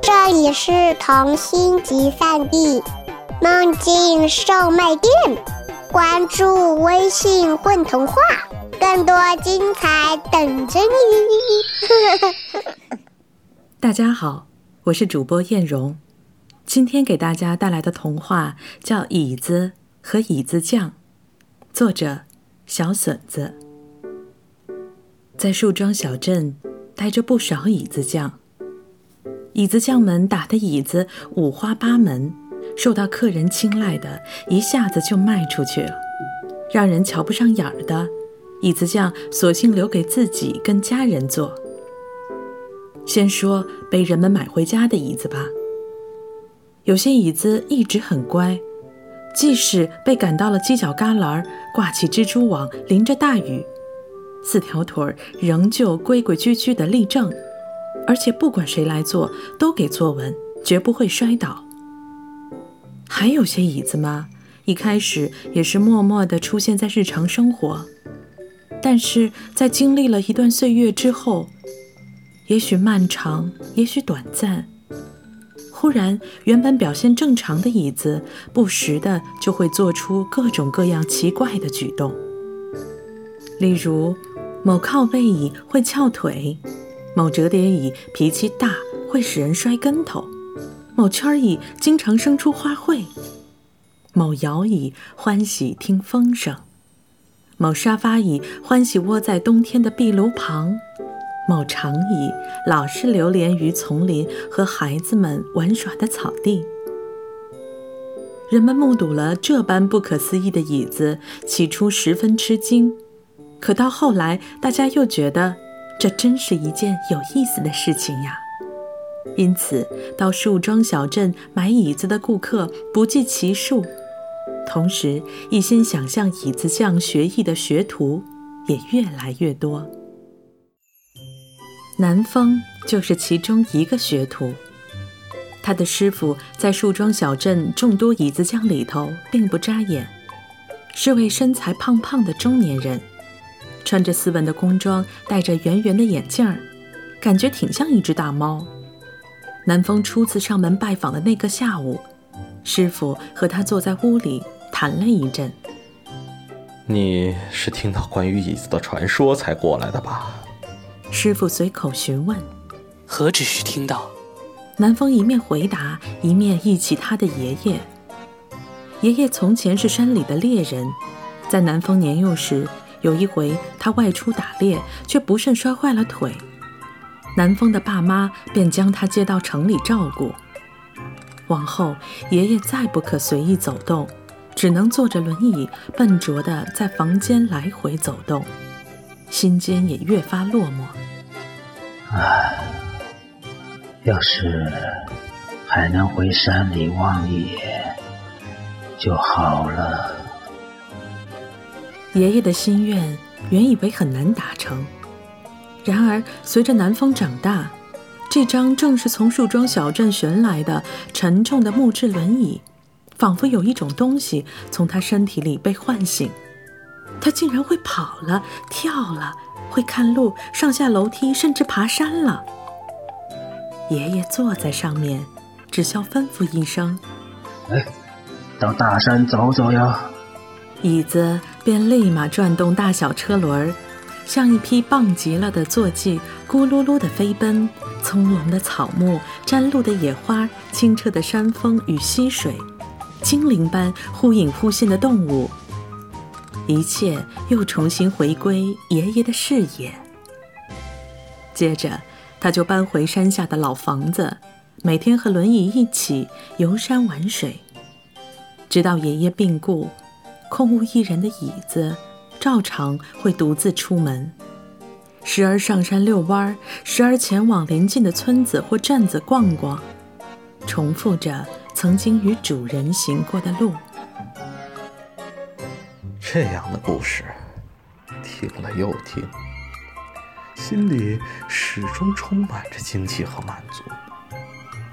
这里是童心集散地，梦境售卖店。关注微信“混童话”，更多精彩等着你。大家好，我是主播艳荣，今天给大家带来的童话叫《椅子和椅子匠》，作者小笋子。在树桩小镇，待着不少椅子匠。椅子匠们打的椅子五花八门，受到客人青睐的，一下子就卖出去了；让人瞧不上眼儿的，椅子匠索性留给自己跟家人坐。先说被人们买回家的椅子吧。有些椅子一直很乖，即使被赶到了犄角旮旯，挂起蜘蛛网，淋着大雨。四条腿儿仍旧规规矩矩地立正，而且不管谁来坐，都给坐稳，绝不会摔倒。还有些椅子吗，一开始也是默默地出现在日常生活，但是在经历了一段岁月之后，也许漫长，也许短暂，忽然原本表现正常的椅子，不时的就会做出各种各样奇怪的举动，例如。某靠背椅会翘腿，某折叠椅脾气大会使人摔跟头，某圈椅经常生出花卉，某摇椅欢喜听风声，某沙发椅欢喜窝在冬天的壁炉旁，某长椅老是流连于丛林和孩子们玩耍的草地。人们目睹了这般不可思议的椅子，起初十分吃惊。可到后来，大家又觉得这真是一件有意思的事情呀。因此，到树桩小镇买椅子的顾客不计其数，同时一心想向椅子匠学艺的学徒也越来越多。南风就是其中一个学徒，他的师傅在树桩小镇众多椅子匠里头并不扎眼，是位身材胖胖的中年人。穿着斯文的工装，戴着圆圆的眼镜儿，感觉挺像一只大猫。南风初次上门拜访的那个下午，师傅和他坐在屋里谈了一阵。你是听到关于椅子的传说才过来的吧？师傅随口询问。何止是听到？南风一面回答，一面忆起他的爷爷。爷爷从前是山里的猎人，在南风年幼时。有一回，他外出打猎，却不慎摔坏了腿。南风的爸妈便将他接到城里照顾。往后，爷爷再不可随意走动，只能坐着轮椅，笨拙地在房间来回走动，心间也越发落寞。唉，要是还能回山里望一眼就好了。爷爷的心愿原以为很难达成，然而随着南风长大，这张正是从树桩小镇寻来的沉重的木质轮椅，仿佛有一种东西从他身体里被唤醒，他竟然会跑了、跳了，会看路、上下楼梯，甚至爬山了。爷爷坐在上面，只需吩咐一声：“哎，到大山走走呀。”椅子便立马转动大小车轮儿，像一匹棒极了的坐骑，咕噜噜地飞奔。葱茏的草木，沾露的野花，清澈的山峰与溪水，精灵般忽隐忽现的动物，一切又重新回归爷爷的视野。接着，他就搬回山下的老房子，每天和轮椅一起游山玩水，直到爷爷病故。空无一人的椅子，照常会独自出门，时而上山遛弯儿，时而前往邻近的村子或镇子逛逛，重复着曾经与主人行过的路。这样的故事，听了又听，心里始终充满着惊奇和满足。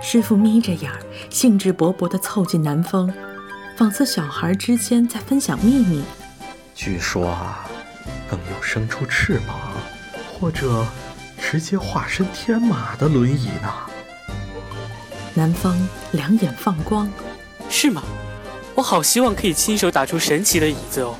师傅眯着眼儿，兴致勃勃地凑近南风。仿似小孩之间在分享秘密。据说啊，更有生出翅膀，或者直接化身天马的轮椅呢。南方两眼放光，是吗？我好希望可以亲手打出神奇的椅子哦。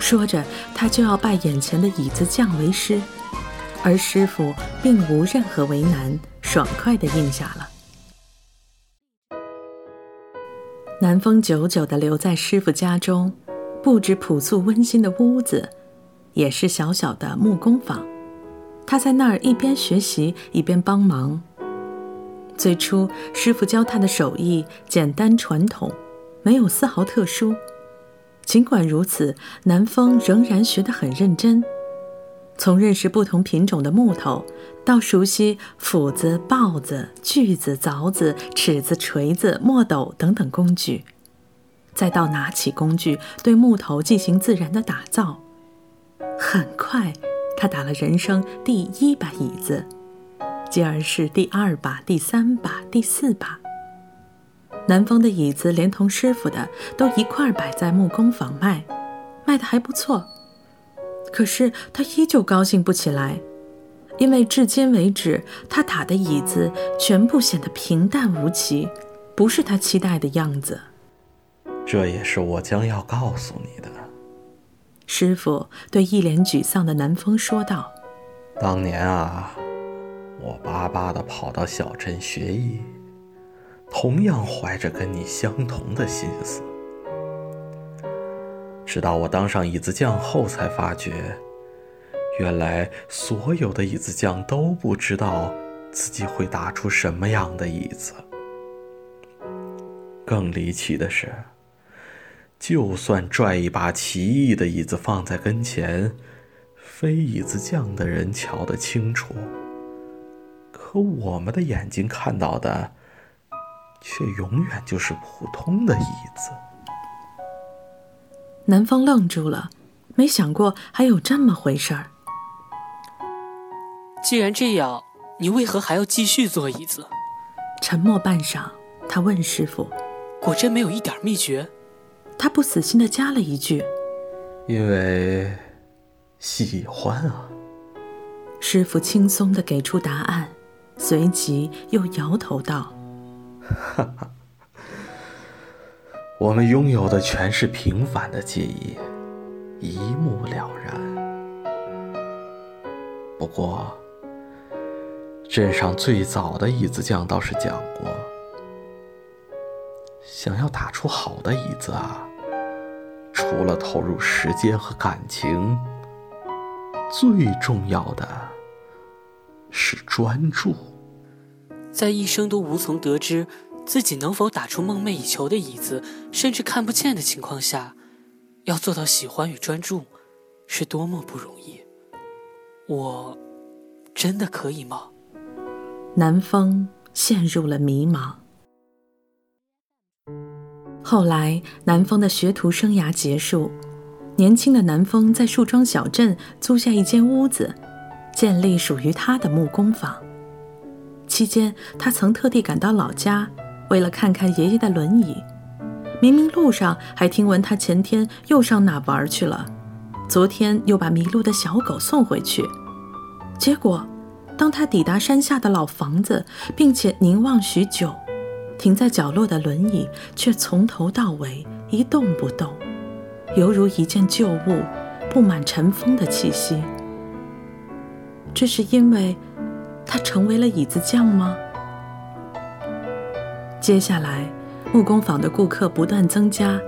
说着，他就要拜眼前的椅子匠为师，而师傅并无任何为难，爽快地应下了。南风久久地留在师傅家中，布置朴素温馨的屋子，也是小小的木工坊。他在那儿一边学习一边帮忙。最初，师傅教他的手艺简单传统，没有丝毫特殊。尽管如此，南风仍然学得很认真。从认识不同品种的木头，到熟悉斧子、刨子、锯子、凿子、尺子、锤子、墨斗等等工具，再到拿起工具对木头进行自然的打造，很快，他打了人生第一把椅子，继而是第二把、第三把、第四把。南风的椅子连同师傅的都一块摆在木工坊卖，卖的还不错。可是他依旧高兴不起来，因为至今为止他打的椅子全部显得平淡无奇，不是他期待的样子。这也是我将要告诉你的。师傅对一脸沮丧的南风说道：“当年啊，我巴巴的跑到小镇学艺。”同样怀着跟你相同的心思，直到我当上椅子匠后，才发觉，原来所有的椅子匠都不知道自己会打出什么样的椅子。更离奇的是，就算拽一把奇异的椅子放在跟前，非椅子匠的人瞧得清楚，可我们的眼睛看到的。却永远就是普通的椅子。南方愣住了，没想过还有这么回事儿。既然这样，你为何还要继续做椅子？沉默半晌，他问师傅：“果真没有一点秘诀？”他不死心的加了一句：“因为喜欢啊。”师傅轻松的给出答案，随即又摇头道。哈哈，我们拥有的全是平凡的记忆，一目了然。不过，镇上最早的椅子匠倒是讲过，想要打出好的椅子啊，除了投入时间和感情，最重要的是专注。在一生都无从得知自己能否打出梦寐以求的椅子，甚至看不见的情况下，要做到喜欢与专注，是多么不容易。我真的可以吗？南风陷入了迷茫。后来，南风的学徒生涯结束，年轻的南风在树庄小镇租下一间屋子，建立属于他的木工坊。期间，他曾特地赶到老家，为了看看爷爷的轮椅。明明路上还听闻他前天又上哪玩去了，昨天又把迷路的小狗送回去。结果，当他抵达山下的老房子，并且凝望许久，停在角落的轮椅却从头到尾一动不动，犹如一件旧物，布满尘封的气息。这是因为。他成为了椅子匠吗？接下来，木工坊的顾客不断增加，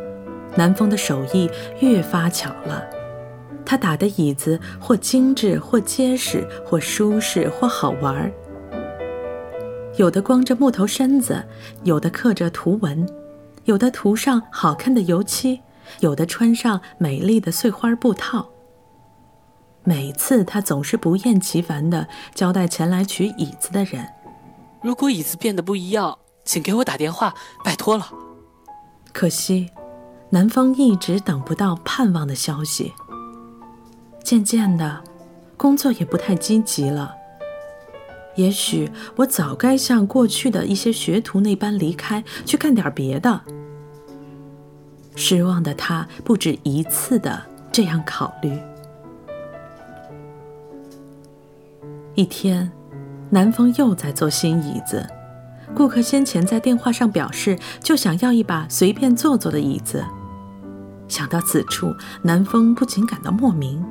南风的手艺越发巧了。他打的椅子或精致，或结实，或舒适，或好玩儿。有的光着木头身子，有的刻着图文，有的涂上好看的油漆，有的穿上美丽的碎花布套。每次他总是不厌其烦地交代前来取椅子的人：“如果椅子变得不一样，请给我打电话，拜托了。”可惜，南风一直等不到盼望的消息。渐渐的，工作也不太积极了。也许我早该像过去的一些学徒那般离开，去干点别的。失望的他不止一次的这样考虑。一天，南风又在做新椅子，顾客先前在电话上表示，就想要一把随便坐坐的椅子。想到此处，南风不禁感到莫名：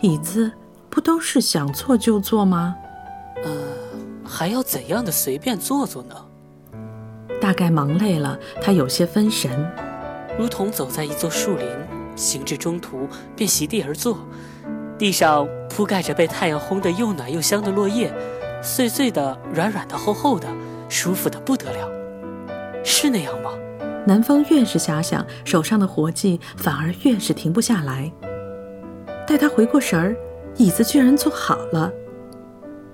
椅子不都是想坐就坐吗？呃，还要怎样的随便坐坐呢？大概忙累了，他有些分神，如同走在一座树林，行至中途便席地而坐，地上铺盖着被太阳烘得又暖又香的落叶，碎碎的、软软的、厚厚的，舒服的不得了，是那样吗？南风越是遐想，手上的活计反而越是停不下来。待他回过神儿，椅子居然坐好了，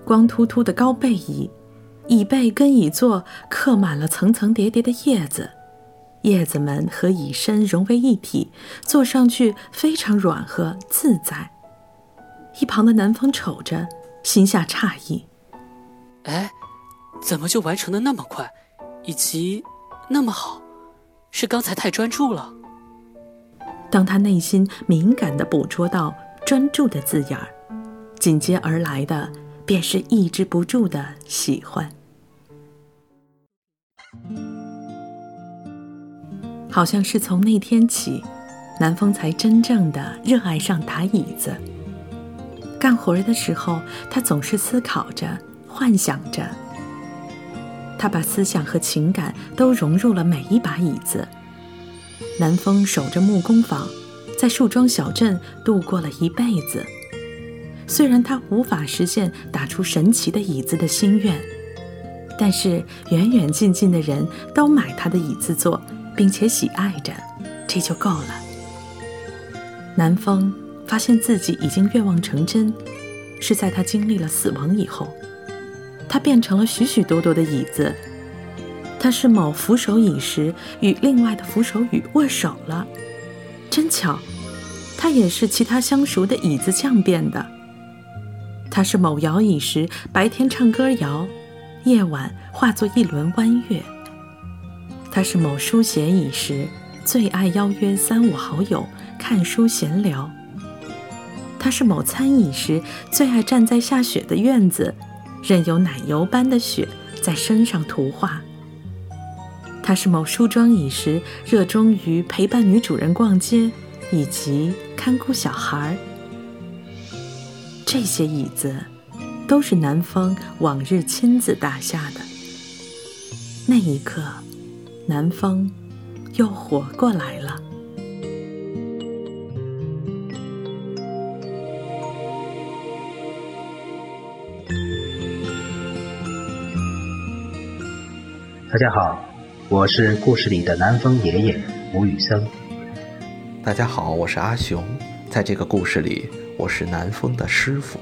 光秃秃的高背椅，椅背跟椅座刻满了层层叠叠的叶子，叶子们和椅身融为一体，坐上去非常软和自在。一旁的南风瞅着，心下诧异：“哎，怎么就完成的那么快，以及那么好？”是刚才太专注了。当他内心敏感的捕捉到“专注”的字眼儿，紧接而来的便是抑制不住的喜欢。好像是从那天起，南风才真正的热爱上打椅子。干活的时候，他总是思考着、幻想着。他把思想和情感都融入了每一把椅子。南风守着木工坊，在树桩小镇度过了一辈子。虽然他无法实现打出神奇的椅子的心愿，但是远远近近的人都买他的椅子坐，并且喜爱着，这就够了。南风发现自己已经愿望成真，是在他经历了死亡以后。它变成了许许多多的椅子，它是某扶手椅时与另外的扶手椅握手了，真巧，它也是其他相熟的椅子匠变的。它是某摇椅时白天唱歌摇，夜晚化作一轮弯月。它是某书写椅时最爱邀约三五好友看书闲聊。它是某餐椅时最爱站在下雪的院子。任由奶油般的雪在身上涂画。他是某梳妆椅时热衷于陪伴女主人逛街，以及看顾小孩。这些椅子都是南风往日亲自打下的。那一刻，南风又活过来了。大家好，我是故事里的南风爷爷吴宇森。大家好，我是阿雄，在这个故事里，我是南风的师傅。